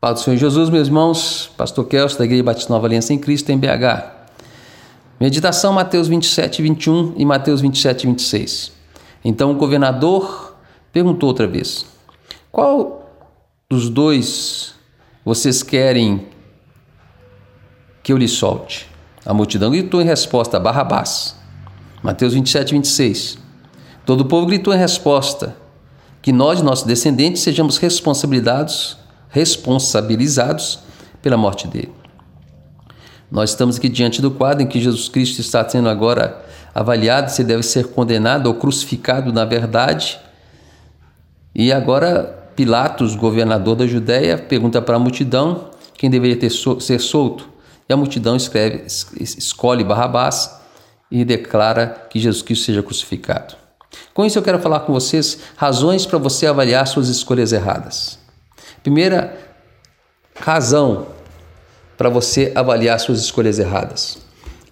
Pai do Senhor Jesus, meus irmãos, Pastor Kelso, da Igreja Batista Nova Aliança em Cristo, em BH. Meditação Mateus 27, 21 e Mateus 27, 26. Então o governador perguntou outra vez: Qual dos dois vocês querem que eu lhe solte? A multidão gritou em resposta: Barrabás. Mateus 27, 26. Todo o povo gritou em resposta: Que nós, nossos descendentes, sejamos responsabilizados responsabilizados pela morte dele. Nós estamos aqui diante do quadro em que Jesus Cristo está sendo agora avaliado se deve ser condenado ou crucificado na verdade. E agora Pilatos, governador da Judéia, pergunta para a multidão quem deveria ter ser solto. E a multidão escreve, escolhe Barrabás e declara que Jesus Cristo seja crucificado. Com isso eu quero falar com vocês razões para você avaliar suas escolhas erradas. Primeira razão para você avaliar suas escolhas erradas.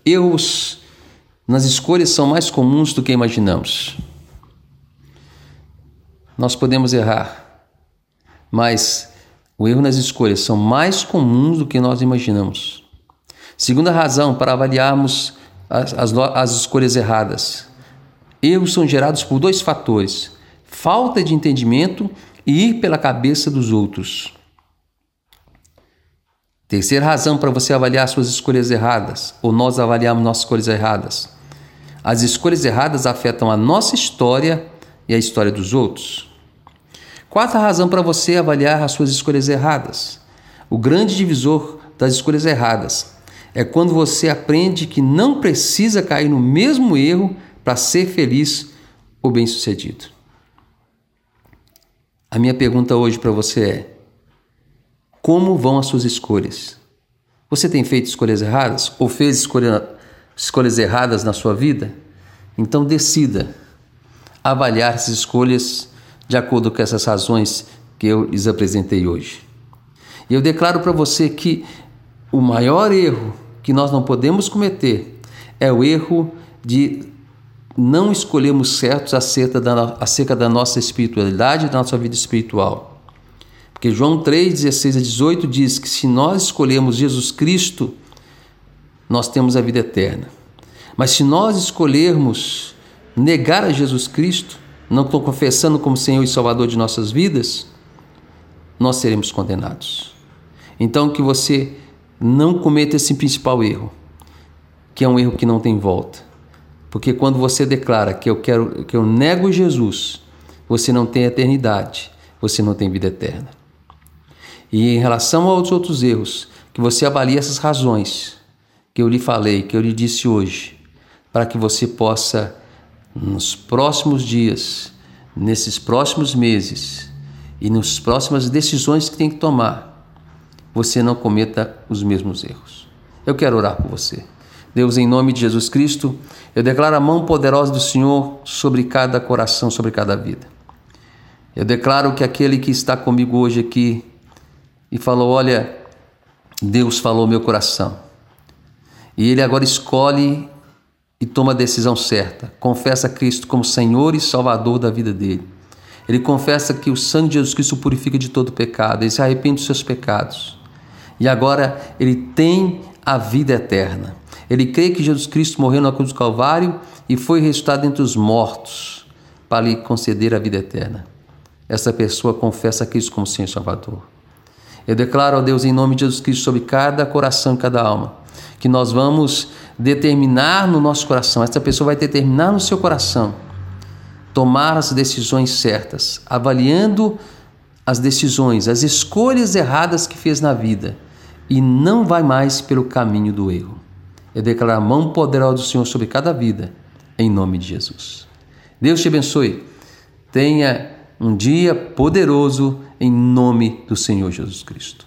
Erros nas escolhas são mais comuns do que imaginamos. Nós podemos errar, mas o erro nas escolhas são mais comuns do que nós imaginamos. Segunda razão para avaliarmos as, as, as escolhas erradas. Erros são gerados por dois fatores: falta de entendimento e ir pela cabeça dos outros. Terceira razão para você avaliar suas escolhas erradas, ou nós avaliarmos nossas escolhas erradas. As escolhas erradas afetam a nossa história e a história dos outros. Quarta razão para você avaliar as suas escolhas erradas. O grande divisor das escolhas erradas é quando você aprende que não precisa cair no mesmo erro para ser feliz ou bem-sucedido. A minha pergunta hoje para você é: como vão as suas escolhas? Você tem feito escolhas erradas ou fez escolha, escolhas erradas na sua vida? Então decida avaliar essas escolhas de acordo com essas razões que eu lhes apresentei hoje. E eu declaro para você que o maior erro que nós não podemos cometer é o erro de não escolhemos certos acerca da, acerca da nossa espiritualidade, da nossa vida espiritual. Porque João 3, 16 a 18 diz que se nós escolhemos Jesus Cristo, nós temos a vida eterna. Mas se nós escolhermos negar a Jesus Cristo, não estou confessando como Senhor e Salvador de nossas vidas, nós seremos condenados. Então que você não cometa esse principal erro, que é um erro que não tem volta. Porque quando você declara que eu quero que eu nego Jesus, você não tem eternidade, você não tem vida eterna. E em relação aos outros erros, que você avalie essas razões que eu lhe falei, que eu lhe disse hoje, para que você possa nos próximos dias, nesses próximos meses e nas próximas decisões que tem que tomar, você não cometa os mesmos erros. Eu quero orar por você. Deus, em nome de Jesus Cristo, eu declaro a mão poderosa do Senhor sobre cada coração, sobre cada vida. Eu declaro que aquele que está comigo hoje aqui e falou: Olha, Deus falou meu coração. E ele agora escolhe e toma a decisão certa. Confessa Cristo como Senhor e Salvador da vida dele. Ele confessa que o sangue de Jesus Cristo purifica de todo pecado. Ele se arrepende dos seus pecados. E agora ele tem a vida eterna. Ele crê que Jesus Cristo morreu na cruz do Calvário e foi ressuscitado entre os mortos para lhe conceder a vida eterna. Essa pessoa confessa Cristo como Senhor Salvador. Eu declaro, ó Deus, em nome de Jesus Cristo, sobre cada coração e cada alma, que nós vamos determinar no nosso coração, essa pessoa vai determinar no seu coração, tomar as decisões certas, avaliando as decisões, as escolhas erradas que fez na vida e não vai mais pelo caminho do erro é declarar a mão poderosa do Senhor sobre cada vida, em nome de Jesus. Deus te abençoe. Tenha um dia poderoso em nome do Senhor Jesus Cristo.